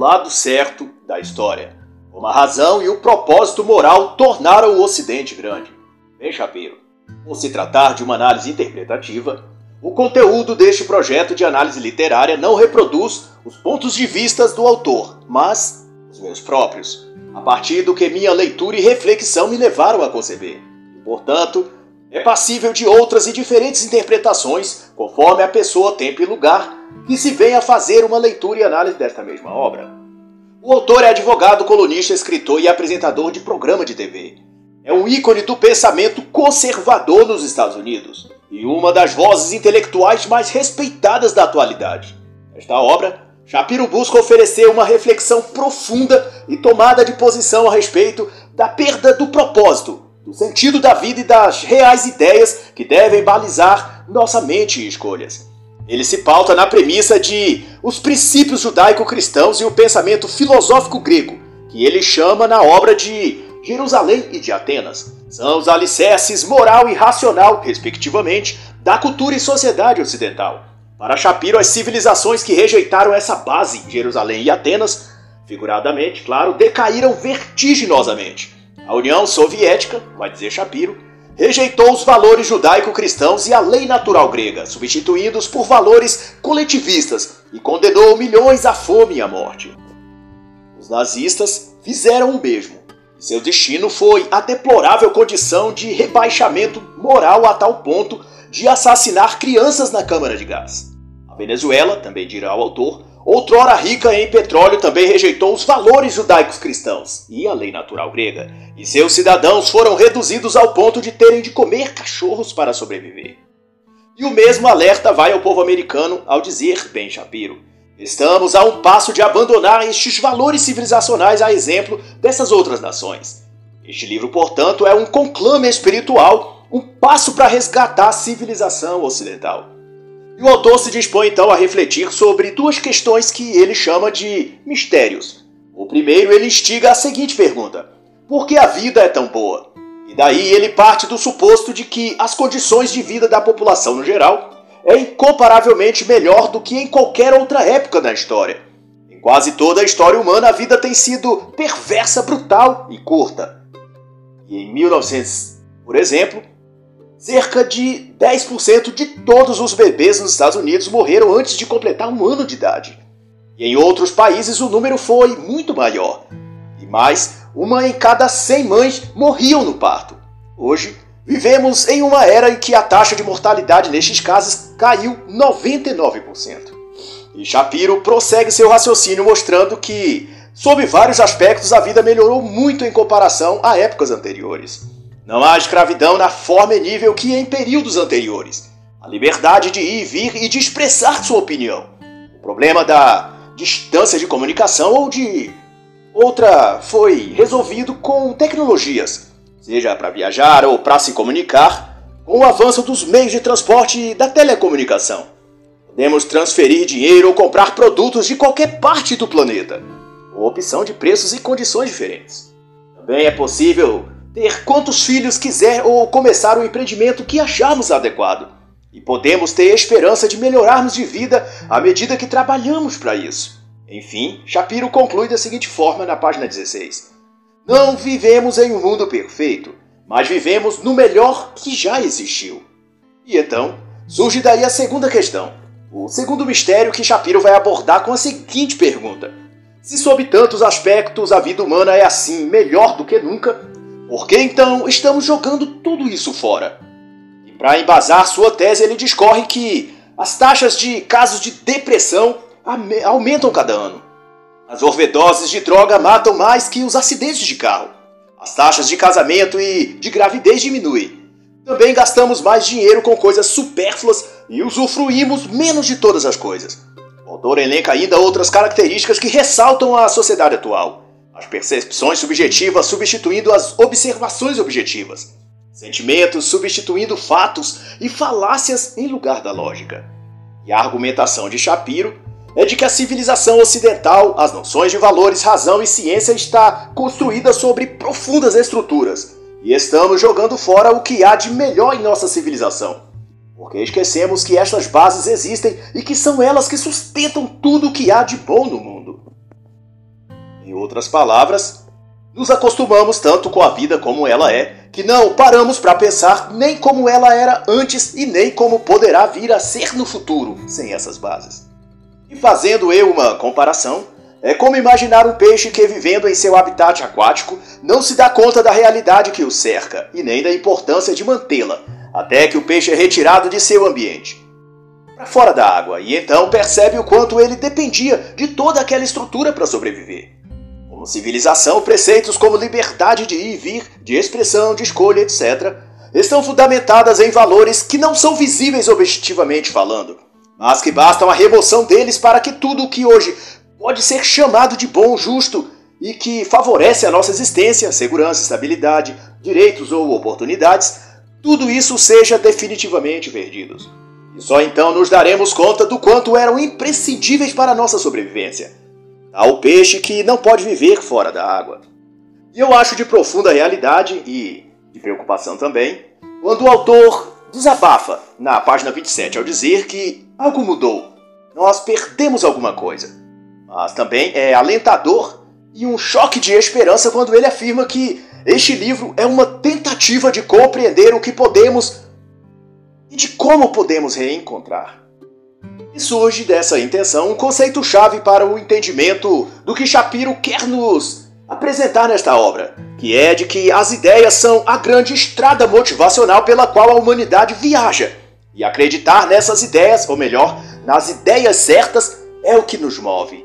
lado certo da história, como a razão e o propósito moral tornaram o Ocidente grande. Bem, Shapiro, por se tratar de uma análise interpretativa, o conteúdo deste projeto de análise literária não reproduz os pontos de vista do autor, mas os meus próprios, a partir do que minha leitura e reflexão me levaram a conceber. E, portanto, é passível de outras e diferentes interpretações, conforme a pessoa, tempo e lugar que se venha a fazer uma leitura e análise desta mesma obra. O autor é advogado, colunista, escritor e apresentador de programa de TV. É um ícone do pensamento conservador nos Estados Unidos e uma das vozes intelectuais mais respeitadas da atualidade. Esta obra, Shapiro busca oferecer uma reflexão profunda e tomada de posição a respeito da perda do propósito, do sentido da vida e das reais ideias que devem balizar nossa mente e escolhas. Ele se pauta na premissa de os princípios judaico-cristãos e o pensamento filosófico grego, que ele chama na obra de Jerusalém e de Atenas. São os alicerces moral e racional, respectivamente, da cultura e sociedade ocidental. Para Shapiro, as civilizações que rejeitaram essa base, Jerusalém e Atenas, figuradamente, claro, decaíram vertiginosamente. A União Soviética, vai dizer Shapiro, rejeitou os valores judaico-cristãos e a lei natural grega, substituindo-os por valores coletivistas e condenou milhões à fome e à morte. Os nazistas fizeram o mesmo. Seu destino foi a deplorável condição de rebaixamento moral a tal ponto de assassinar crianças na câmara de gás. A Venezuela, também dirá o autor, outrora rica em petróleo, também rejeitou os valores judaicos cristãos e a lei natural grega, e seus cidadãos foram reduzidos ao ponto de terem de comer cachorros para sobreviver. E o mesmo alerta vai ao povo americano ao dizer, Ben Shapiro, Estamos a um passo de abandonar estes valores civilizacionais a exemplo dessas outras nações. Este livro, portanto, é um conclame espiritual, um passo para resgatar a civilização ocidental. E o autor se dispõe então a refletir sobre duas questões que ele chama de mistérios. O primeiro, ele instiga a seguinte pergunta: Por que a vida é tão boa? E daí ele parte do suposto de que as condições de vida da população no geral é incomparavelmente melhor do que em qualquer outra época da história. Em quase toda a história humana, a vida tem sido perversa, brutal e curta. E em 1900, por exemplo, cerca de 10% de todos os bebês nos Estados Unidos morreram antes de completar um ano de idade. E em outros países o número foi muito maior. E mais, uma em cada 100 mães morriam no parto. Hoje, Vivemos em uma era em que a taxa de mortalidade nestes casos caiu 99%. E Shapiro prossegue seu raciocínio mostrando que, sob vários aspectos, a vida melhorou muito em comparação a épocas anteriores. Não há escravidão na forma e nível que em períodos anteriores. A liberdade de ir e vir e de expressar sua opinião. O problema da distância de comunicação ou de outra foi resolvido com tecnologias seja para viajar ou para se comunicar, com o avanço dos meios de transporte e da telecomunicação. Podemos transferir dinheiro ou comprar produtos de qualquer parte do planeta, com opção de preços e condições diferentes. Também é possível ter quantos filhos quiser ou começar o empreendimento que acharmos adequado. E podemos ter esperança de melhorarmos de vida à medida que trabalhamos para isso. Enfim, Shapiro conclui da seguinte forma na página 16. Não vivemos em um mundo perfeito, mas vivemos no melhor que já existiu. E então, surge daí a segunda questão. O segundo mistério que Shapiro vai abordar com a seguinte pergunta: Se sob tantos aspectos a vida humana é assim melhor do que nunca, por que então estamos jogando tudo isso fora? E para embasar sua tese, ele discorre que as taxas de casos de depressão aumentam cada ano. As overdoses de droga matam mais que os acidentes de carro. As taxas de casamento e de gravidez diminuem. Também gastamos mais dinheiro com coisas supérfluas e usufruímos menos de todas as coisas. O autor elenca ainda outras características que ressaltam a sociedade atual. As percepções subjetivas substituindo as observações objetivas. Sentimentos substituindo fatos e falácias em lugar da lógica. E a argumentação de Shapiro é de que a civilização ocidental, as noções de valores, razão e ciência está construída sobre profundas estruturas e estamos jogando fora o que há de melhor em nossa civilização. Porque esquecemos que estas bases existem e que são elas que sustentam tudo o que há de bom no mundo. Em outras palavras, nos acostumamos tanto com a vida como ela é, que não paramos para pensar nem como ela era antes e nem como poderá vir a ser no futuro sem essas bases. E fazendo eu uma comparação, é como imaginar um peixe que, vivendo em seu habitat aquático, não se dá conta da realidade que o cerca e nem da importância de mantê-la, até que o peixe é retirado de seu ambiente para fora da água e então percebe o quanto ele dependia de toda aquela estrutura para sobreviver. Como civilização, preceitos como liberdade de ir e vir, de expressão, de escolha, etc., estão fundamentadas em valores que não são visíveis objetivamente falando, mas que bastam a remoção deles para que tudo o que hoje pode ser chamado de bom, justo e que favorece a nossa existência, segurança, estabilidade, direitos ou oportunidades, tudo isso seja definitivamente perdido. E só então nos daremos conta do quanto eram imprescindíveis para a nossa sobrevivência. Há o peixe que não pode viver fora da água. E eu acho de profunda realidade e de preocupação também quando o autor desabafa na página 27 ao dizer que algo mudou, nós perdemos alguma coisa. Mas também é alentador e um choque de esperança quando ele afirma que este livro é uma tentativa de compreender o que podemos e de como podemos reencontrar. E surge dessa intenção um conceito-chave para o entendimento do que Shapiro quer nos apresentar nesta obra, que é de que as ideias são a grande estrada motivacional pela qual a humanidade viaja. E acreditar nessas ideias, ou melhor, nas ideias certas, é o que nos move.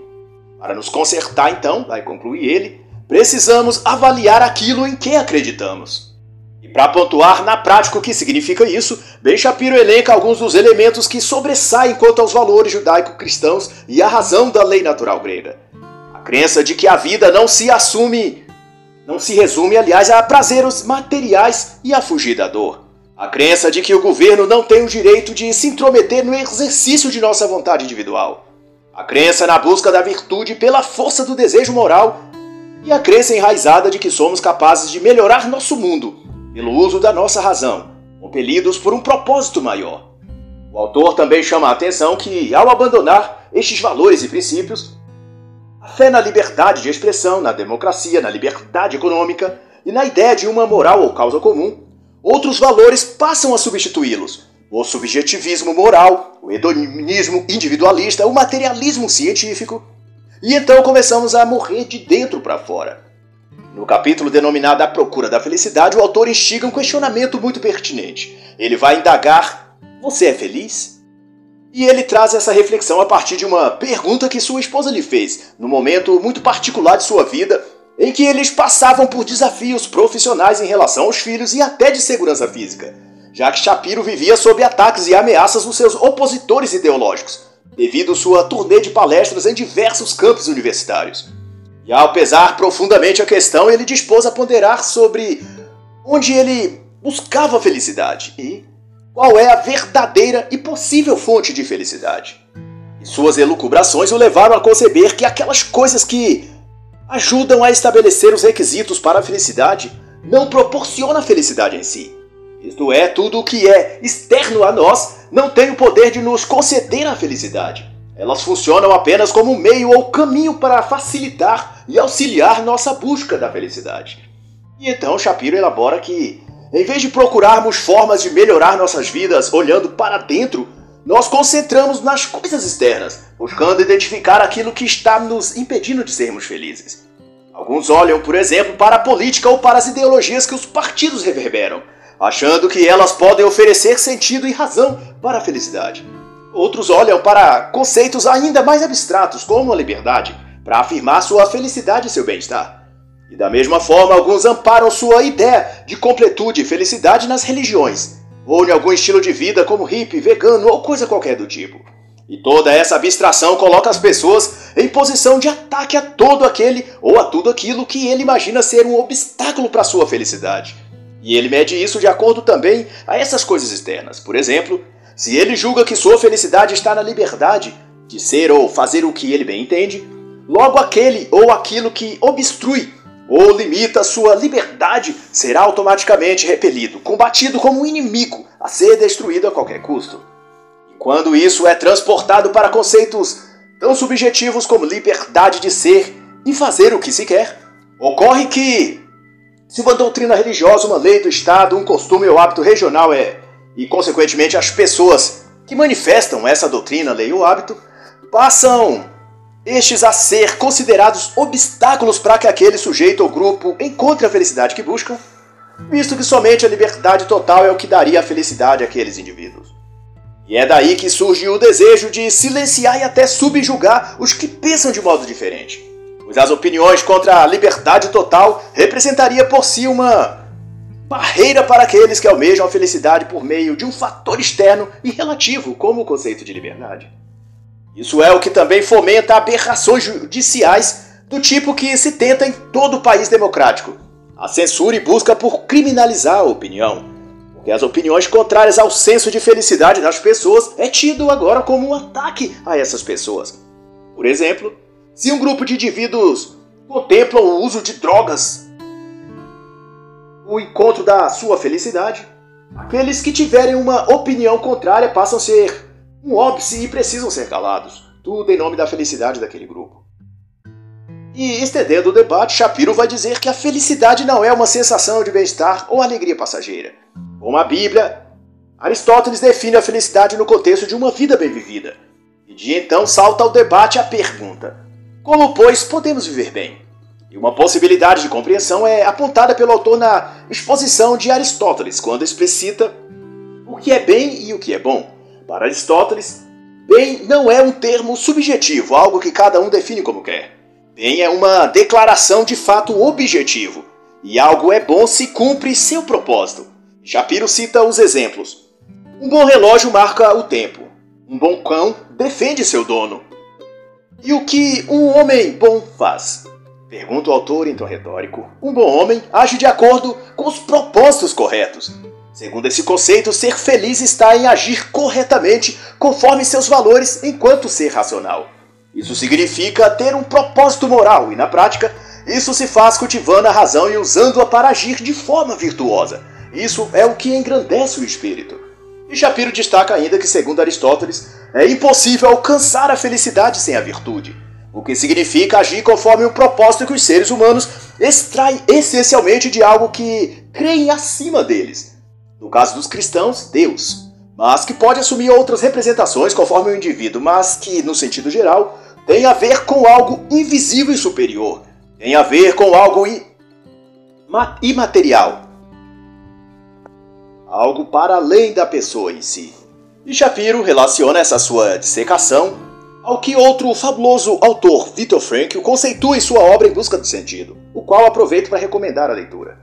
Para nos consertar, então, vai concluir ele, precisamos avaliar aquilo em que acreditamos. E para pontuar na prática o que significa isso, Ben Shapiro elenca alguns dos elementos que sobressaem quanto aos valores judaico-cristãos e a razão da lei natural grega. A crença de que a vida não se assume, não se resume, aliás, a prazeres materiais e a fugir da dor. A crença de que o governo não tem o direito de se intrometer no exercício de nossa vontade individual a crença na busca da virtude pela força do desejo moral e a crença enraizada de que somos capazes de melhorar nosso mundo pelo uso da nossa razão, compelidos por um propósito maior. O autor também chama a atenção que, ao abandonar estes valores e princípios, a fé na liberdade de expressão, na democracia, na liberdade econômica e na ideia de uma moral ou causa comum, outros valores passam a substituí-los, o subjetivismo moral, o hedonismo individualista, o materialismo científico. E então começamos a morrer de dentro para fora. No capítulo denominado A Procura da Felicidade, o autor instiga um questionamento muito pertinente. Ele vai indagar: Você é feliz? E ele traz essa reflexão a partir de uma pergunta que sua esposa lhe fez, num momento muito particular de sua vida, em que eles passavam por desafios profissionais em relação aos filhos e até de segurança física já que Shapiro vivia sob ataques e ameaças dos seus opositores ideológicos, devido sua turnê de palestras em diversos campos universitários. E ao pesar profundamente a questão, ele dispôs a ponderar sobre onde ele buscava felicidade e qual é a verdadeira e possível fonte de felicidade. E suas elucubrações o levaram a conceber que aquelas coisas que ajudam a estabelecer os requisitos para a felicidade não proporcionam a felicidade em si. Isto é, tudo o que é externo a nós não tem o poder de nos conceder a felicidade. Elas funcionam apenas como meio ou caminho para facilitar e auxiliar nossa busca da felicidade. E então Shapiro elabora que, em vez de procurarmos formas de melhorar nossas vidas olhando para dentro, nós concentramos nas coisas externas, buscando identificar aquilo que está nos impedindo de sermos felizes. Alguns olham, por exemplo, para a política ou para as ideologias que os partidos reverberam achando que elas podem oferecer sentido e razão para a felicidade. Outros olham para conceitos ainda mais abstratos, como a liberdade, para afirmar sua felicidade e seu bem-estar. E da mesma forma, alguns amparam sua ideia de completude e felicidade nas religiões, ou em algum estilo de vida como hippie, vegano ou coisa qualquer do tipo. E toda essa abstração coloca as pessoas em posição de ataque a todo aquele ou a tudo aquilo que ele imagina ser um obstáculo para sua felicidade. E ele mede isso de acordo também a essas coisas externas. Por exemplo, se ele julga que sua felicidade está na liberdade de ser ou fazer o que ele bem entende, logo aquele ou aquilo que obstrui ou limita sua liberdade será automaticamente repelido, combatido como um inimigo a ser destruído a qualquer custo. E quando isso é transportado para conceitos tão subjetivos como liberdade de ser em fazer o que se quer. Ocorre que, se uma doutrina religiosa, uma lei do Estado, um costume ou hábito regional é, e consequentemente as pessoas que manifestam essa doutrina, lei ou hábito, passam estes a ser considerados obstáculos para que aquele sujeito ou grupo encontre a felicidade que buscam, visto que somente a liberdade total é o que daria a felicidade àqueles indivíduos. E é daí que surge o desejo de silenciar e até subjugar os que pensam de modo diferente. Pois as opiniões contra a liberdade total representaria por si uma barreira para aqueles que almejam a felicidade por meio de um fator externo e relativo, como o conceito de liberdade. Isso é o que também fomenta aberrações judiciais do tipo que se tenta em todo o país democrático. A censura e busca por criminalizar a opinião, que as opiniões contrárias ao senso de felicidade das pessoas é tido agora como um ataque a essas pessoas. Por exemplo, se um grupo de indivíduos contemplam o uso de drogas, o encontro da sua felicidade, aqueles que tiverem uma opinião contrária passam a ser um óbice e precisam ser calados, tudo em nome da felicidade daquele grupo. E estendendo o debate, Shapiro vai dizer que a felicidade não é uma sensação de bem-estar ou alegria passageira como a Bíblia, Aristóteles define a felicidade no contexto de uma vida bem vivida. E de então salta ao debate a pergunta: como, pois, podemos viver bem? E uma possibilidade de compreensão é apontada pelo autor na exposição de Aristóteles, quando explicita o que é bem e o que é bom. Para Aristóteles, bem não é um termo subjetivo, algo que cada um define como quer. Bem é uma declaração de fato objetivo, e algo é bom se cumpre seu propósito. Shapiro cita os exemplos. Um bom relógio marca o tempo. Um bom cão defende seu dono. E o que um homem bom faz? Pergunta o autor em tom retórico. Um bom homem age de acordo com os propósitos corretos. Segundo esse conceito, ser feliz está em agir corretamente conforme seus valores enquanto ser racional. Isso significa ter um propósito moral e, na prática, isso se faz cultivando a razão e usando-a para agir de forma virtuosa isso é o que engrandece o espírito. E Shapiro destaca ainda que, segundo Aristóteles, é impossível alcançar a felicidade sem a virtude, o que significa agir conforme o propósito que os seres humanos extraem essencialmente de algo que creem acima deles. No caso dos cristãos, Deus, mas que pode assumir outras representações conforme o indivíduo, mas que, no sentido geral, tem a ver com algo invisível e superior, tem a ver com algo imaterial, algo para além da pessoa em si. E Shapiro relaciona essa sua dissecação ao que outro fabuloso autor, Victor Frankl, conceitua em sua obra Em Busca do Sentido, o qual aproveito para recomendar a leitura.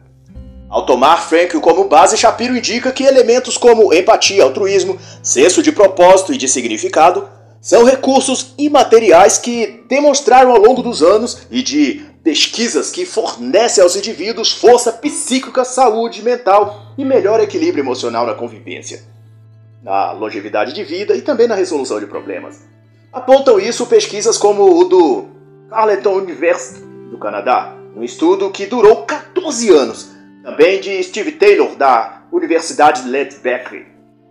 Ao tomar Frankl como base, Shapiro indica que elementos como empatia, altruísmo, senso de propósito e de significado são recursos imateriais que demonstraram ao longo dos anos e de pesquisas que fornecem aos indivíduos força psíquica, saúde mental e melhor equilíbrio emocional na convivência, na longevidade de vida e também na resolução de problemas. Apontam isso pesquisas como o do Carleton University do Canadá, um estudo que durou 14 anos, também de Steve Taylor da Universidade de Ledbury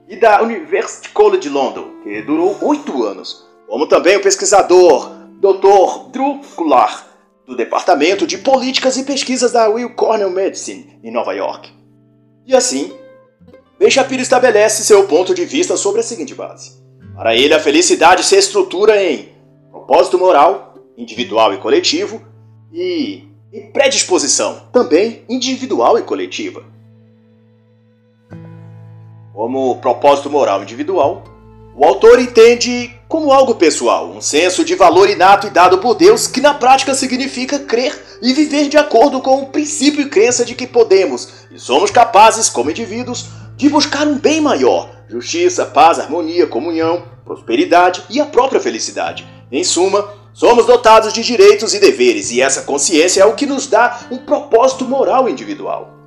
e da University College London, que durou 8 anos, como também o pesquisador Dr. Drew Goulart do Departamento de Políticas e Pesquisas da Will Cornell Medicine, em Nova York. E assim, Ben Shapiro estabelece seu ponto de vista sobre a seguinte base. Para ele, a felicidade se estrutura em propósito moral, individual e coletivo, e predisposição, também individual e coletiva. Como propósito moral individual, o autor entende como algo pessoal, um senso de valor inato e dado por Deus que na prática significa crer e viver de acordo com o princípio e crença de que podemos e somos capazes, como indivíduos, de buscar um bem maior: justiça, paz, harmonia, comunhão, prosperidade e a própria felicidade. Em suma, somos dotados de direitos e deveres, e essa consciência é o que nos dá um propósito moral individual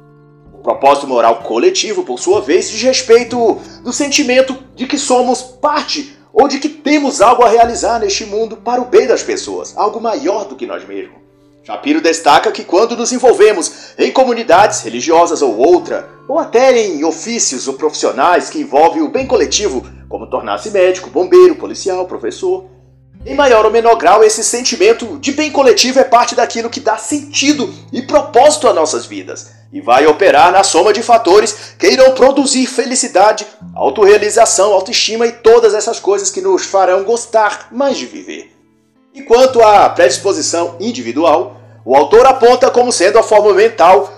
propósito moral coletivo, por sua vez, diz respeito do sentimento de que somos parte ou de que temos algo a realizar neste mundo para o bem das pessoas, algo maior do que nós mesmos. Shapiro destaca que quando nos envolvemos em comunidades religiosas ou outra, ou até em ofícios ou profissionais que envolvem o bem coletivo, como tornar-se médico, bombeiro, policial, professor, Em maior ou menor grau, esse sentimento de bem coletivo é parte daquilo que dá sentido e propósito às nossas vidas e vai operar na soma de fatores que irão produzir felicidade, autorrealização, autoestima e todas essas coisas que nos farão gostar mais de viver. E quanto à predisposição individual, o autor aponta como sendo a forma mental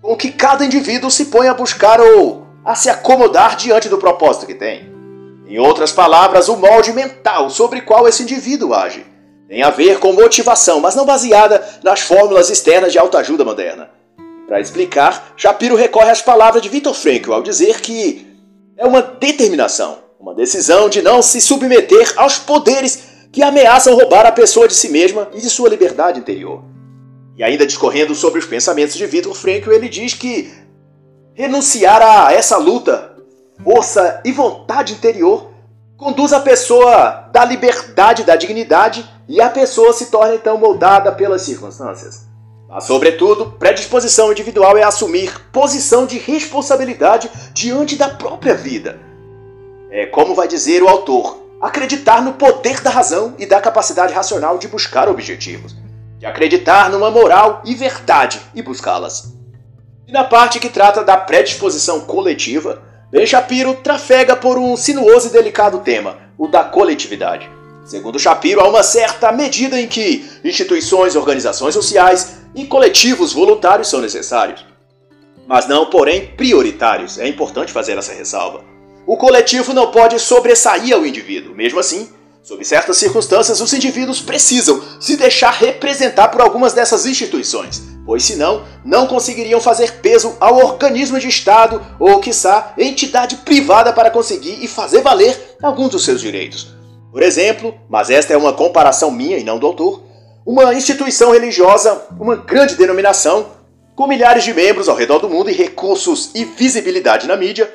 com que cada indivíduo se põe a buscar ou a se acomodar diante do propósito que tem. Em outras palavras, o molde mental sobre qual esse indivíduo age. Tem a ver com motivação, mas não baseada nas fórmulas externas de autoajuda moderna. Para explicar, Shapiro recorre às palavras de Viktor Frankl ao dizer que é uma determinação, uma decisão de não se submeter aos poderes que ameaçam roubar a pessoa de si mesma e de sua liberdade interior. E ainda discorrendo sobre os pensamentos de Viktor Frankl, ele diz que renunciar a essa luta força e vontade interior conduz a pessoa da liberdade, da dignidade, e a pessoa se torna então moldada pelas circunstâncias. Mas, sobretudo, predisposição individual é assumir posição de responsabilidade diante da própria vida. É como vai dizer o autor, acreditar no poder da razão e da capacidade racional de buscar objetivos, de acreditar numa moral e verdade e buscá-las. E na parte que trata da predisposição coletiva, Ben Shapiro trafega por um sinuoso e delicado tema, o da coletividade. Segundo Shapiro, há uma certa medida em que instituições, organizações sociais e coletivos voluntários são necessários. Mas não, porém, prioritários. É importante fazer essa ressalva. O coletivo não pode sobressair ao indivíduo. Mesmo assim, sob certas circunstâncias, os indivíduos precisam se deixar representar por algumas dessas instituições pois senão não conseguiriam fazer peso ao organismo de Estado ou, quiçá, entidade privada para conseguir e fazer valer alguns dos seus direitos. Por exemplo, mas esta é uma comparação minha e não do autor, uma instituição religiosa, uma grande denominação, com milhares de membros ao redor do mundo e recursos e visibilidade na mídia,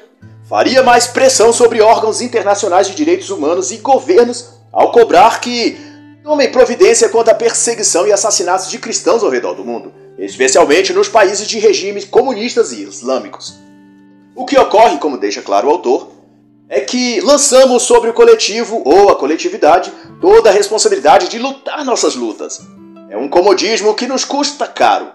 faria mais pressão sobre órgãos internacionais de direitos humanos e governos ao cobrar que tomem providência contra a perseguição e assassinatos de cristãos ao redor do mundo especialmente nos países de regimes comunistas e islâmicos. O que ocorre, como deixa claro o autor, é que lançamos sobre o coletivo ou a coletividade toda a responsabilidade de lutar nossas lutas. É um comodismo que nos custa caro,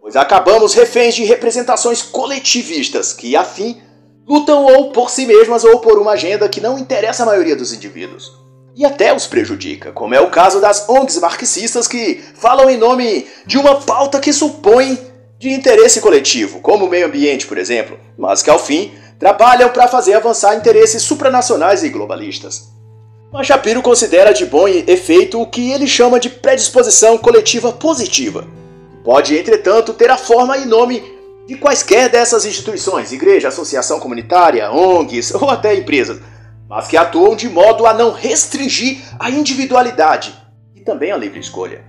pois acabamos reféns de representações coletivistas que, afim, lutam ou por si mesmas ou por uma agenda que não interessa a maioria dos indivíduos e até os prejudica, como é o caso das ONGs marxistas que falam em nome de uma pauta que supõe de interesse coletivo, como o meio ambiente, por exemplo, mas que ao fim trabalham para fazer avançar interesses supranacionais e globalistas. Mas Shapiro considera de bom efeito o que ele chama de predisposição coletiva positiva. Pode, entretanto, ter a forma e nome de quaisquer dessas instituições, igreja, associação comunitária, ONGs ou até empresas, mas que atuam de modo a não restringir a individualidade e também a livre escolha.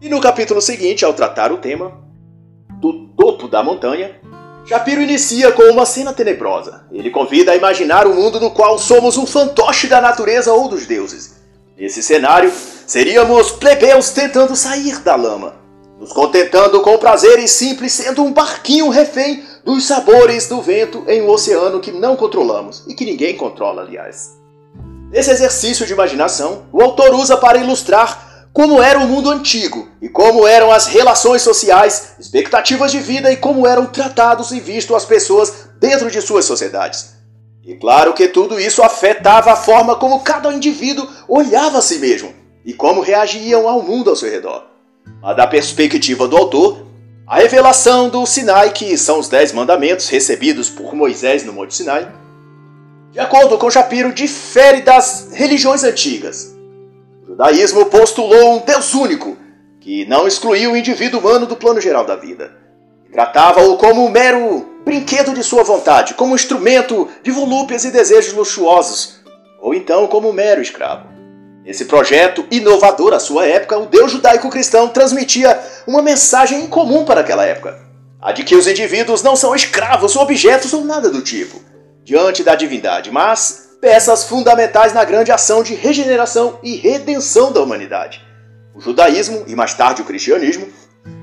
E no capítulo seguinte, ao tratar o tema do topo da montanha, Shapiro inicia com uma cena tenebrosa. Ele convida a imaginar um mundo no qual somos um fantoche da natureza ou dos deuses. Nesse cenário, seríamos plebeus tentando sair da lama, nos contentando com prazeres simples, sendo um barquinho refém dos sabores do vento em um oceano que não controlamos e que ninguém controla, aliás. Esse exercício de imaginação, o autor usa para ilustrar como era o mundo antigo e como eram as relações sociais, expectativas de vida e como eram tratados e vistos as pessoas dentro de suas sociedades. E claro que tudo isso afetava a forma como cada indivíduo olhava a si mesmo e como reagiam ao mundo ao seu redor. Mas da perspectiva do autor, a revelação do Sinai, que são os Dez Mandamentos recebidos por Moisés no Monte Sinai, de acordo com Shapiro, difere das religiões antigas. O judaísmo postulou um Deus único, que não excluiu o indivíduo humano do plano geral da vida. Tratava-o como um mero brinquedo de sua vontade, como um instrumento de volúpias e desejos luxuosos, ou então como um mero escravo. Nesse projeto inovador à sua época, o Deus judaico-cristão transmitia uma mensagem incomum para aquela época: a de que os indivíduos não são escravos, objetos ou nada do tipo, diante da divindade, mas peças fundamentais na grande ação de regeneração e redenção da humanidade. O judaísmo, e mais tarde o cristianismo,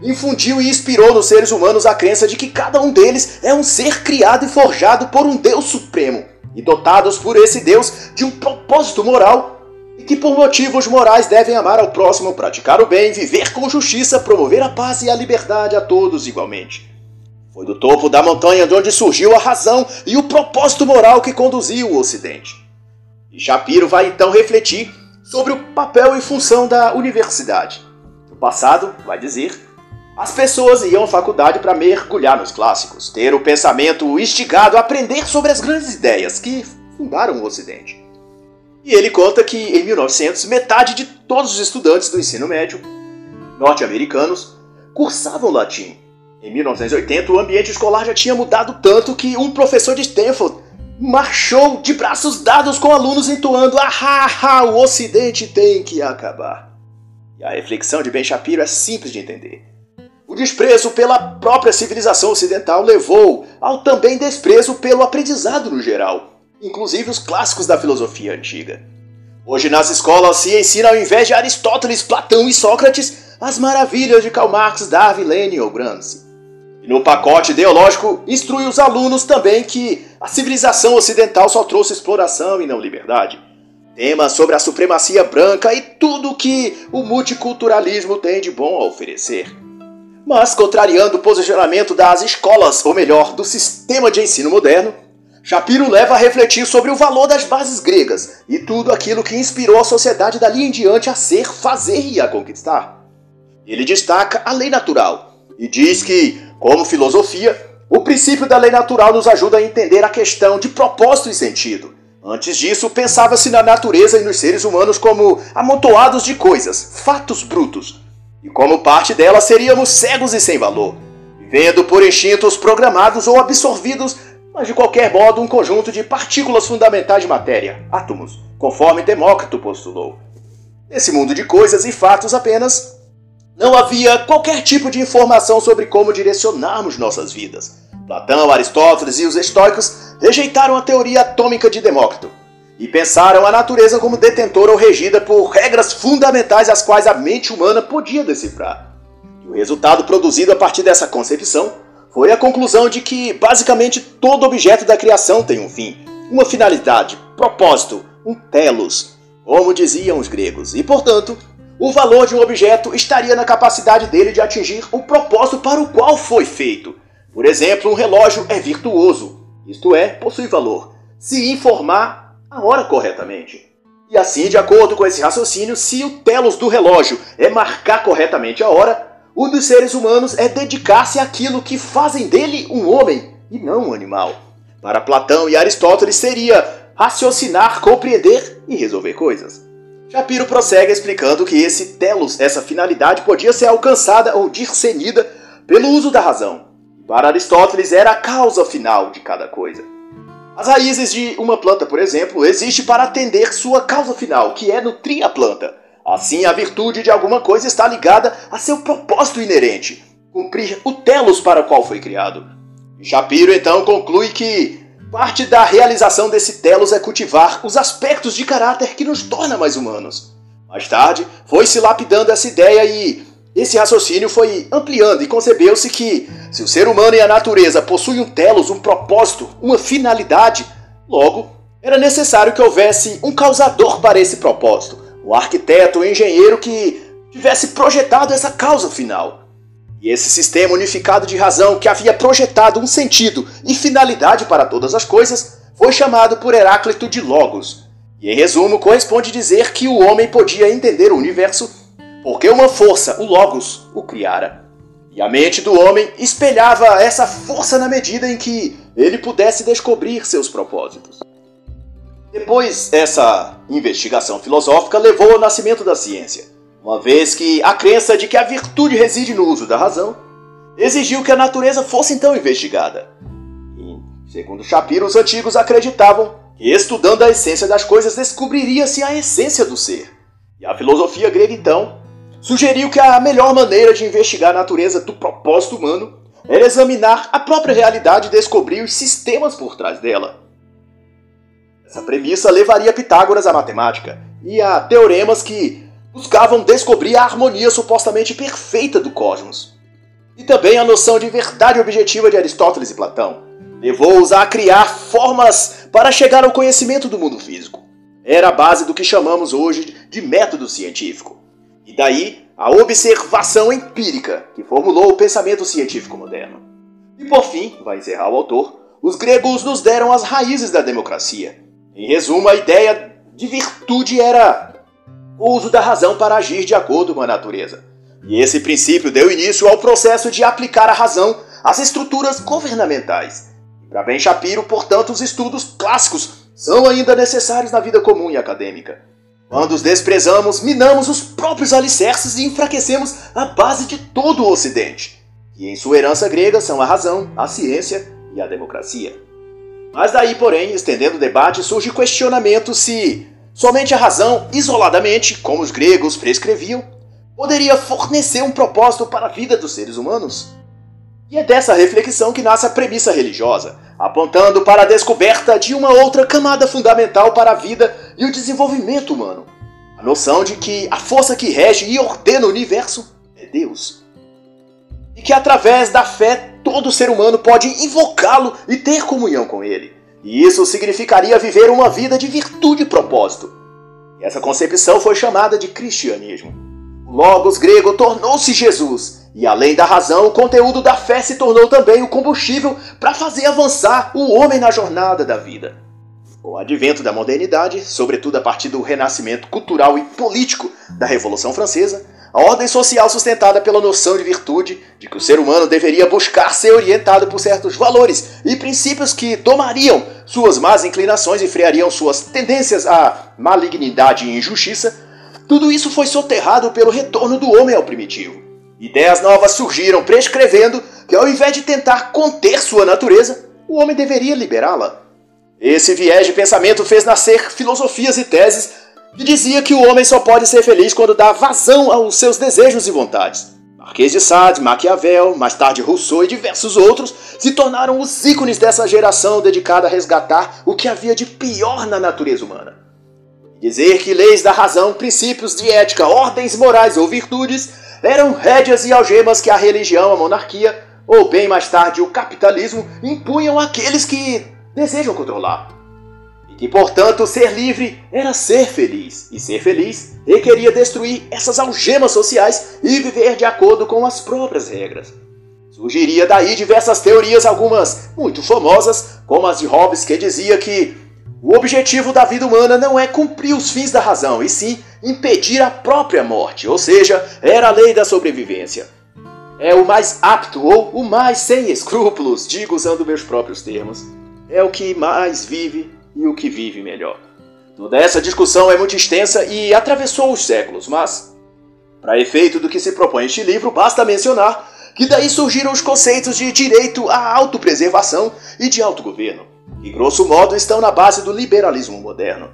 infundiu e inspirou nos seres humanos a crença de que cada um deles é um ser criado e forjado por um Deus supremo, e dotados por esse Deus de um propósito moral e que por motivos morais devem amar ao próximo, praticar o bem, viver com justiça, promover a paz e a liberdade a todos igualmente. Foi do topo da montanha de onde surgiu a razão e o propósito moral que conduziu o Ocidente. E Shapiro vai então refletir sobre o papel e função da universidade. No passado, vai dizer, as pessoas iam à faculdade para mergulhar nos clássicos, ter o pensamento instigado a aprender sobre as grandes ideias que fundaram o Ocidente. E ele conta que em 1900 metade de todos os estudantes do ensino médio norte-americanos cursavam latim. Em 1980 o ambiente escolar já tinha mudado tanto que um professor de Stanford marchou de braços dados com alunos entoando ah, ah, o Ocidente tem que acabar. E a reflexão de Ben Shapiro é simples de entender. O desprezo pela própria civilização ocidental levou ao também desprezo pelo aprendizado no geral inclusive os clássicos da filosofia antiga. Hoje nas escolas se ensina ao invés de Aristóteles, Platão e Sócrates as maravilhas de Karl Marx, Darwin, Lenin ou Gramsci. E no pacote ideológico instrui os alunos também que a civilização ocidental só trouxe exploração e não liberdade. Temas sobre a supremacia branca e tudo que o multiculturalismo tem de bom a oferecer. Mas, contrariando o posicionamento das escolas, ou melhor, do sistema de ensino moderno, Shapiro leva a refletir sobre o valor das bases gregas e tudo aquilo que inspirou a sociedade dali em diante a ser, fazer e a conquistar. Ele destaca a lei natural e diz que, como filosofia, o princípio da lei natural nos ajuda a entender a questão de propósito e sentido. Antes disso, pensava-se na natureza e nos seres humanos como amontoados de coisas, fatos brutos, e como parte dela seríamos cegos e sem valor, vivendo por instintos programados ou absorvidos mas de qualquer modo um conjunto de partículas fundamentais de matéria, átomos, conforme Demócrito postulou. Nesse mundo de coisas e fatos apenas, não havia qualquer tipo de informação sobre como direcionarmos nossas vidas. Platão, Aristóteles e os estoicos rejeitaram a teoria atômica de Demócrito e pensaram a natureza como detentora ou regida por regras fundamentais as quais a mente humana podia decifrar. E o resultado produzido a partir dessa concepção foi a conclusão de que basicamente todo objeto da criação tem um fim, uma finalidade, propósito, um telos, como diziam os gregos, e portanto, o valor de um objeto estaria na capacidade dele de atingir o propósito para o qual foi feito. Por exemplo, um relógio é virtuoso, isto é, possui valor, se informar a hora corretamente. E assim, de acordo com esse raciocínio, se o telos do relógio é marcar corretamente a hora, o dos seres humanos é dedicar-se àquilo que fazem dele um homem e não um animal. Para Platão e Aristóteles seria raciocinar, compreender e resolver coisas. Shapiro prossegue explicando que esse telos, essa finalidade, podia ser alcançada ou discernida pelo uso da razão. Para Aristóteles era a causa final de cada coisa. As raízes de uma planta, por exemplo, existem para atender sua causa final, que é nutrir a planta. Assim, a virtude de alguma coisa está ligada a seu propósito inerente, cumprir o telos para o qual foi criado. Shapiro então conclui que parte da realização desse telos é cultivar os aspectos de caráter que nos torna mais humanos. Mais tarde, foi se lapidando essa ideia e esse raciocínio foi ampliando e concebeu-se que, se o ser humano e a natureza possuem um telos, um propósito, uma finalidade, logo era necessário que houvesse um causador para esse propósito, o arquiteto o engenheiro que tivesse projetado essa causa final. E esse sistema unificado de razão que havia projetado um sentido e finalidade para todas as coisas foi chamado por Heráclito de Logos. E em resumo, corresponde dizer que o homem podia entender o universo porque uma força, o Logos, o criara. E a mente do homem espelhava essa força na medida em que ele pudesse descobrir seus propósitos. Depois, essa investigação filosófica levou ao nascimento da ciência, uma vez que a crença de que a virtude reside no uso da razão exigiu que a natureza fosse então investigada. E, segundo Shapiro, os antigos acreditavam que estudando a essência das coisas descobriria-se a essência do ser. E a filosofia grega então sugeriu que a melhor maneira de investigar a natureza do propósito humano era examinar a própria realidade e descobrir os sistemas por trás dela. Essa premissa levaria Pitágoras à matemática e a teoremas que buscavam descobrir a harmonia supostamente perfeita do cosmos. E também a noção de verdade objetiva de Aristóteles e Platão levou-os a criar formas para chegar ao conhecimento do mundo físico. era a base do que chamamos hoje de método científico. E daí a observação empírica que formulou o pensamento científico moderno. E por fim, vai encerrar o autor, os gregos nos deram as raízes da democracia. Em resumo, a ideia de virtude era o uso da razão para agir de acordo com a natureza. E esse princípio deu início ao processo de aplicar a razão às estruturas governamentais. Para Ben Shapiro, portanto, os estudos clássicos são ainda necessários na vida comum e acadêmica. Quando os desprezamos, minamos os próprios alicerces e enfraquecemos a base de todo o Ocidente, que em sua herança grega são a razão, a ciência e a democracia. Mas daí, porém, estendendo o debate, surge o questionamento se somente a razão, isoladamente, como os gregos prescreviam, poderia fornecer um propósito para a vida dos seres humanos? E é dessa reflexão que nasce a premissa religiosa, apontando para a descoberta de uma outra camada fundamental para a vida e o desenvolvimento humano. A noção de que a força que rege e ordena o universo é Deus. E que através da fé todo ser humano pode invocá-lo e ter comunhão com ele. E isso significaria viver uma vida de virtude e propósito. Essa concepção foi chamada de cristianismo. O Logos grego tornou-se Jesus e além da razão, o conteúdo da fé se tornou também o combustível para fazer avançar o homem na jornada da vida. Com o advento da modernidade, sobretudo a partir do renascimento cultural e político da Revolução Francesa, a ordem social sustentada pela noção de virtude, de que o ser humano deveria buscar ser orientado por certos valores e princípios que domariam suas más inclinações e freariam suas tendências à malignidade e injustiça, tudo isso foi soterrado pelo retorno do homem ao primitivo. Ideias novas surgiram prescrevendo que, ao invés de tentar conter sua natureza, o homem deveria liberá-la. Esse viés de pensamento fez nascer filosofias e teses que dizia que o homem só pode ser feliz quando dá vazão aos seus desejos e vontades. Marquês de Sade, Maquiavel, mais tarde Rousseau e diversos outros se tornaram os ícones dessa geração dedicada a resgatar o que havia de pior na natureza humana. Dizer que leis da razão, princípios de ética, ordens morais ou virtudes eram rédeas e algemas que a religião, a monarquia, ou bem mais tarde o capitalismo, impunham àqueles que desejam controlar. Que, portanto, ser livre era ser feliz, e ser feliz requeria destruir essas algemas sociais e viver de acordo com as próprias regras. Surgiria daí diversas teorias, algumas muito famosas, como as de Hobbes, que dizia que o objetivo da vida humana não é cumprir os fins da razão, e sim impedir a própria morte, ou seja, era a lei da sobrevivência. É o mais apto ou o mais sem escrúpulos, digo usando meus próprios termos. É o que mais vive e o que vive melhor. Toda essa discussão é muito extensa e atravessou os séculos, mas, para efeito do que se propõe este livro, basta mencionar que daí surgiram os conceitos de direito à autopreservação e de autogoverno que grosso modo estão na base do liberalismo moderno.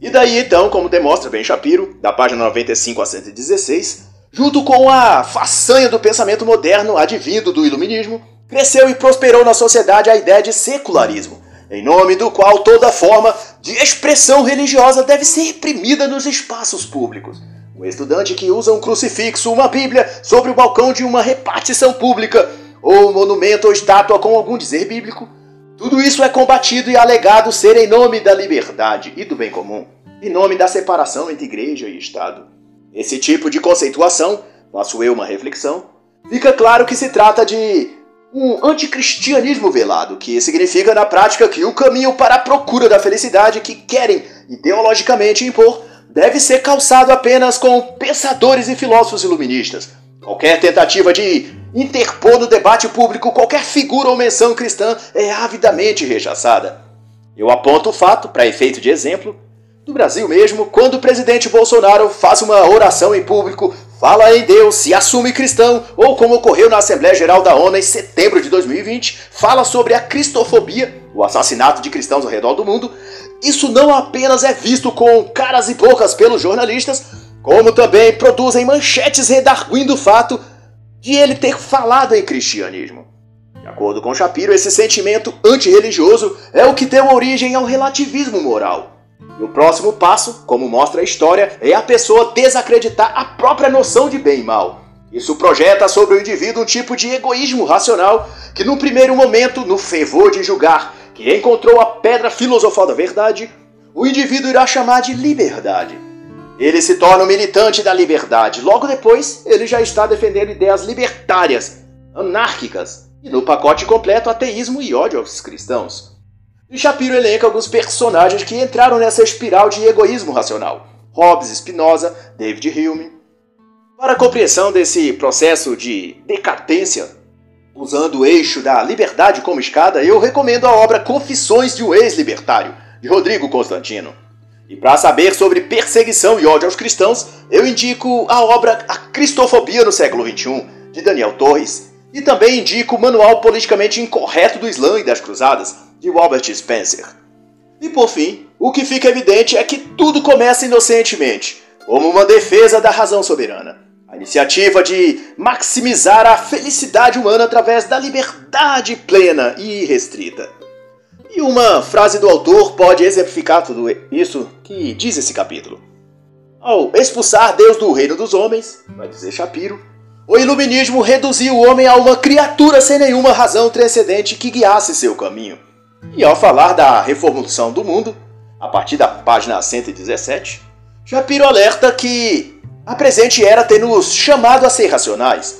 E daí então, como demonstra Ben Shapiro, da página 95 a 116, junto com a façanha do pensamento moderno advindo do iluminismo, cresceu e prosperou na sociedade a ideia de secularismo, em nome do qual toda forma de expressão religiosa deve ser reprimida nos espaços públicos. Um estudante que usa um crucifixo, uma Bíblia, sobre o balcão de uma repartição pública, ou um monumento ou estátua com algum dizer bíblico, tudo isso é combatido e alegado ser em nome da liberdade e do bem comum, em nome da separação entre igreja e Estado. Esse tipo de conceituação, faço eu uma reflexão, fica claro que se trata de um anticristianismo velado, que significa na prática que o caminho para a procura da felicidade que querem ideologicamente impor deve ser calçado apenas com pensadores e filósofos iluministas. Qualquer tentativa de interpor no debate público qualquer figura ou menção cristã é avidamente rechaçada. Eu aponto o fato, para efeito de exemplo, do Brasil mesmo, quando o presidente Bolsonaro faz uma oração em público, fala em Deus, se assume cristão, ou como ocorreu na Assembleia Geral da ONU em setembro de 2020, fala sobre a cristofobia, o assassinato de cristãos ao redor do mundo, isso não apenas é visto com caras e bocas pelos jornalistas, como também produzem manchetes redarguindo o fato de ele ter falado em cristianismo. De acordo com Shapiro, esse sentimento antirreligioso é o que deu origem ao relativismo moral. E o próximo passo, como mostra a história, é a pessoa desacreditar a própria noção de bem e mal. Isso projeta sobre o indivíduo um tipo de egoísmo racional que, num primeiro momento, no fervor de julgar que encontrou a pedra filosofal da verdade, o indivíduo irá chamar de liberdade. Ele se torna um militante da liberdade. Logo depois, ele já está defendendo ideias libertárias, anárquicas e no pacote completo ateísmo e ódio aos cristãos. E Shapiro elenca alguns personagens que entraram nessa espiral de egoísmo racional. Hobbes, Spinoza, David Hume. Para a compreensão desse processo de decadência, usando o eixo da liberdade como escada, eu recomendo a obra Confissões de um Ex-Libertário, de Rodrigo Constantino. E para saber sobre perseguição e ódio aos cristãos, eu indico a obra A Cristofobia no século XXI, de Daniel Torres, e também indico o Manual Politicamente Incorreto do Islã e das Cruzadas, de Robert Spencer. E por fim, o que fica evidente é que tudo começa inocentemente, como uma defesa da razão soberana. A iniciativa de maximizar a felicidade humana através da liberdade plena e irrestrita. E uma frase do autor pode exemplificar tudo isso que diz esse capítulo. Ao expulsar Deus do reino dos homens, vai dizer Shapiro, o iluminismo reduziu o homem a uma criatura sem nenhuma razão transcendente que guiasse seu caminho. E ao falar da reformulação do mundo, a partir da página 117, Shapiro alerta que a presente era tem nos chamado a ser racionais.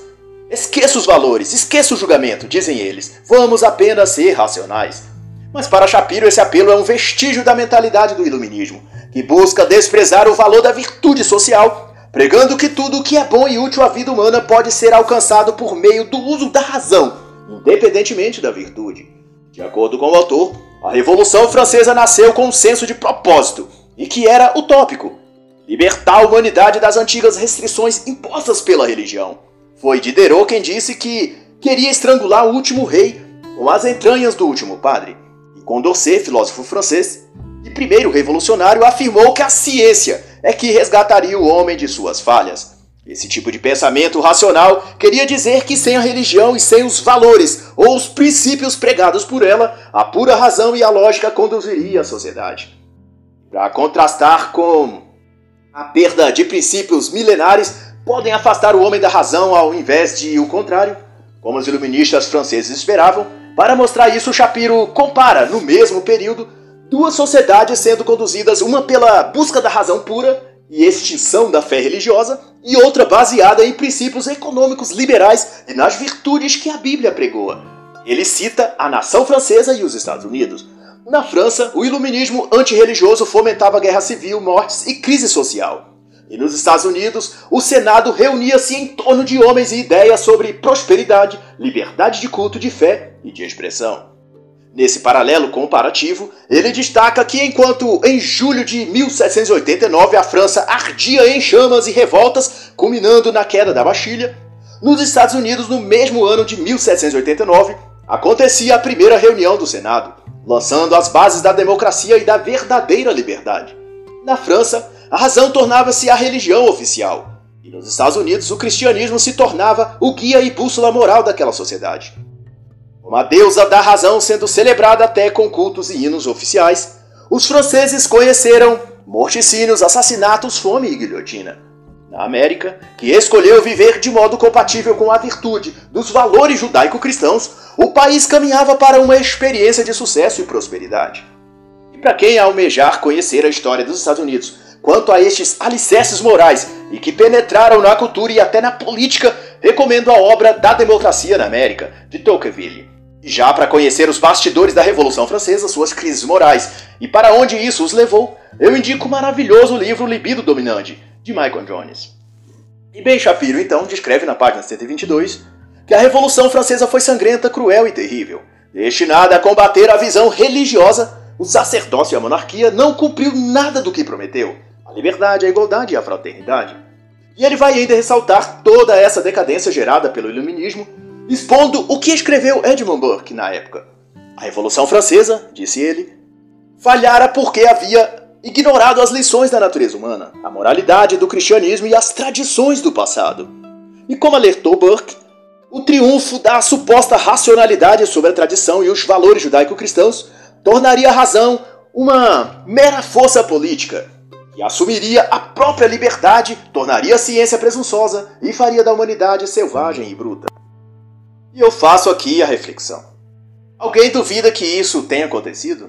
Esqueça os valores, esqueça o julgamento, dizem eles. Vamos apenas ser racionais. Mas para Shapiro, esse apelo é um vestígio da mentalidade do iluminismo, que busca desprezar o valor da virtude social, pregando que tudo o que é bom e útil à vida humana pode ser alcançado por meio do uso da razão, independentemente da virtude. De acordo com o autor, a Revolução Francesa nasceu com um senso de propósito, e que era utópico: libertar a humanidade das antigas restrições impostas pela religião. Foi Diderot quem disse que queria estrangular o último rei com as entranhas do último padre. Condorcet, filósofo francês e primeiro revolucionário, afirmou que a ciência é que resgataria o homem de suas falhas. Esse tipo de pensamento racional queria dizer que sem a religião e sem os valores ou os princípios pregados por ela, a pura razão e a lógica conduziria a sociedade. Para contrastar com a perda de princípios milenares, podem afastar o homem da razão ao invés de o contrário, como os iluministas franceses esperavam, para mostrar isso, Shapiro compara, no mesmo período, duas sociedades sendo conduzidas, uma pela busca da razão pura e extinção da fé religiosa, e outra baseada em princípios econômicos liberais e nas virtudes que a Bíblia pregoa. Ele cita a nação francesa e os Estados Unidos. Na França, o iluminismo antirreligioso fomentava guerra civil, mortes e crise social. E nos Estados Unidos, o Senado reunia-se em torno de homens e ideias sobre prosperidade, liberdade de culto, de fé e de expressão. Nesse paralelo comparativo, ele destaca que enquanto em julho de 1789 a França ardia em chamas e revoltas, culminando na queda da Bastilha, nos Estados Unidos, no mesmo ano de 1789, acontecia a primeira reunião do Senado, lançando as bases da democracia e da verdadeira liberdade. Na França, a razão tornava-se a religião oficial, e nos Estados Unidos o cristianismo se tornava o guia e bússola moral daquela sociedade. Uma deusa da razão sendo celebrada até com cultos e hinos oficiais, os franceses conheceram morticínios, assassinatos, fome e guilhotina. Na América, que escolheu viver de modo compatível com a virtude dos valores judaico-cristãos, o país caminhava para uma experiência de sucesso e prosperidade. E para quem almejar conhecer a história dos Estados Unidos quanto a estes alicerces morais e que penetraram na cultura e até na política, recomendo a obra Da Democracia na América, de Tocqueville. Já para conhecer os bastidores da Revolução Francesa, suas crises morais e para onde isso os levou, eu indico o maravilhoso livro Libido Dominante, de Michael Jones. E Ben Shapiro, então, descreve na página 122 que a Revolução Francesa foi sangrenta, cruel e terrível. Destinada a combater a visão religiosa, o sacerdócio e a monarquia não cumpriu nada do que prometeu: a liberdade, a igualdade e a fraternidade. E ele vai ainda ressaltar toda essa decadência gerada pelo iluminismo expondo o que escreveu Edmund Burke na época. A Revolução Francesa, disse ele, falhara porque havia ignorado as lições da natureza humana, a moralidade do cristianismo e as tradições do passado. E como alertou Burke, o triunfo da suposta racionalidade sobre a tradição e os valores judaico-cristãos tornaria a razão uma mera força política e assumiria a própria liberdade, tornaria a ciência presunçosa e faria da humanidade selvagem e bruta. E eu faço aqui a reflexão. Alguém duvida que isso tenha acontecido?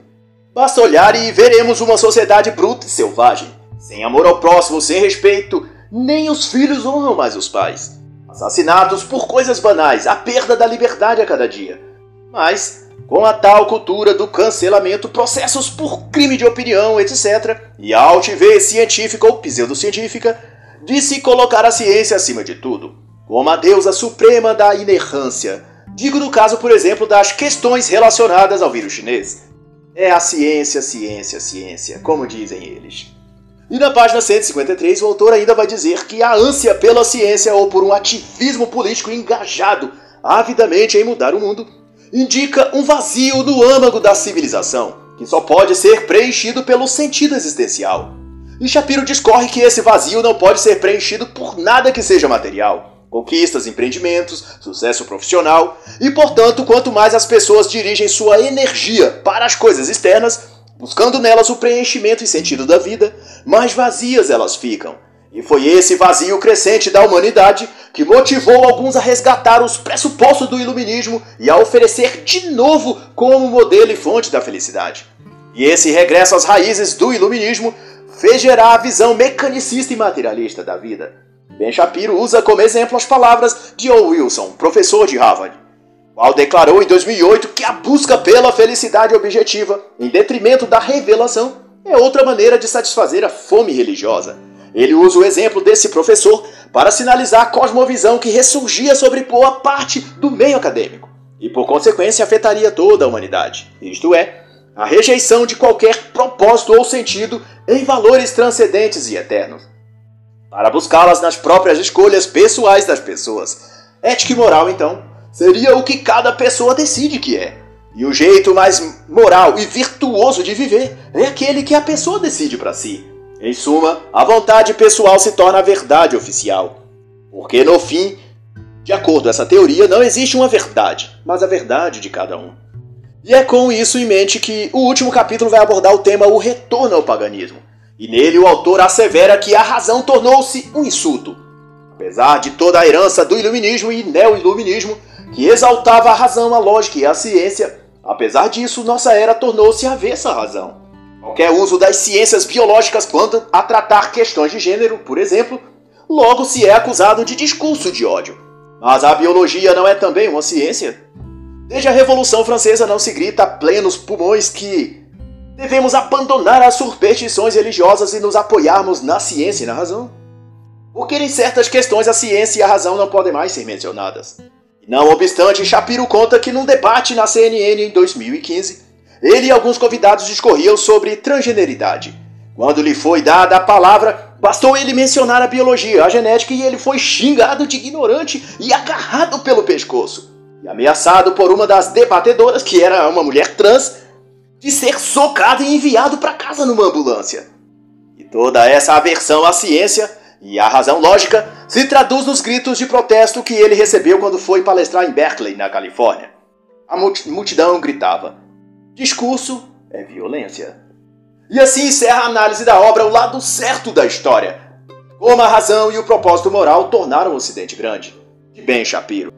Basta olhar e veremos uma sociedade bruta e selvagem, sem amor ao próximo, sem respeito, nem os filhos honram mais os pais. Assassinatos por coisas banais, a perda da liberdade a cada dia. Mas, com a tal cultura do cancelamento, processos por crime de opinião, etc., e a altivez científica ou pseudocientífica, de se colocar a ciência acima de tudo, como a deusa suprema da inerrância. Digo no caso, por exemplo, das questões relacionadas ao vírus chinês. É a ciência, ciência, ciência, como dizem eles. E na página 153, o autor ainda vai dizer que a ânsia pela ciência ou por um ativismo político engajado avidamente em mudar o mundo indica um vazio no âmago da civilização, que só pode ser preenchido pelo sentido existencial. E Shapiro discorre que esse vazio não pode ser preenchido por nada que seja material. Conquistas, empreendimentos, sucesso profissional, e portanto, quanto mais as pessoas dirigem sua energia para as coisas externas, buscando nelas o preenchimento e sentido da vida, mais vazias elas ficam. E foi esse vazio crescente da humanidade que motivou alguns a resgatar os pressupostos do iluminismo e a oferecer de novo como modelo e fonte da felicidade. E esse regresso às raízes do iluminismo fez gerar a visão mecanicista e materialista da vida. Ben Shapiro usa como exemplo as palavras de O. Wilson, professor de Harvard qual declarou em 2008 que a busca pela felicidade objetiva, em detrimento da revelação, é outra maneira de satisfazer a fome religiosa. Ele usa o exemplo desse professor para sinalizar a cosmovisão que ressurgia sobre boa parte do meio acadêmico e, por consequência, afetaria toda a humanidade. Isto é, a rejeição de qualquer propósito ou sentido em valores transcendentes e eternos, para buscá-las nas próprias escolhas pessoais das pessoas. Ética e moral, então, seria o que cada pessoa decide que é. E o jeito mais moral e virtuoso de viver é aquele que a pessoa decide para si. Em suma, a vontade pessoal se torna a verdade oficial. Porque no fim, de acordo com essa teoria, não existe uma verdade, mas a verdade de cada um. E é com isso em mente que o último capítulo vai abordar o tema o retorno ao paganismo. E nele o autor assevera que a razão tornou-se um insulto. Apesar de toda a herança do iluminismo e neo-iluminismo, que exaltava a razão, a lógica e a ciência, apesar disso, nossa era tornou-se avessa à razão. Qualquer uso das ciências biológicas quanto a tratar questões de gênero, por exemplo, logo se é acusado de discurso de ódio. Mas a biologia não é também uma ciência? Desde a Revolução Francesa não se grita a plenos pulmões que devemos abandonar as superstições religiosas e nos apoiarmos na ciência e na razão? Porque em certas questões a ciência e a razão não podem mais ser mencionadas. Não obstante, Shapiro conta que num debate na CNN em 2015, ele e alguns convidados discorriam sobre transgeneridade. Quando lhe foi dada a palavra, bastou ele mencionar a biologia, a genética e ele foi xingado de ignorante e agarrado pelo pescoço. E ameaçado por uma das debatedoras, que era uma mulher trans, de ser socado e enviado para casa numa ambulância. E toda essa aversão à ciência e a razão lógica se traduz nos gritos de protesto que ele recebeu quando foi palestrar em Berkeley, na Califórnia. A multidão gritava: Discurso é violência. E assim encerra a análise da obra O Lado Certo da História. Como a razão e o propósito moral tornaram o Ocidente grande. De Ben Shapiro.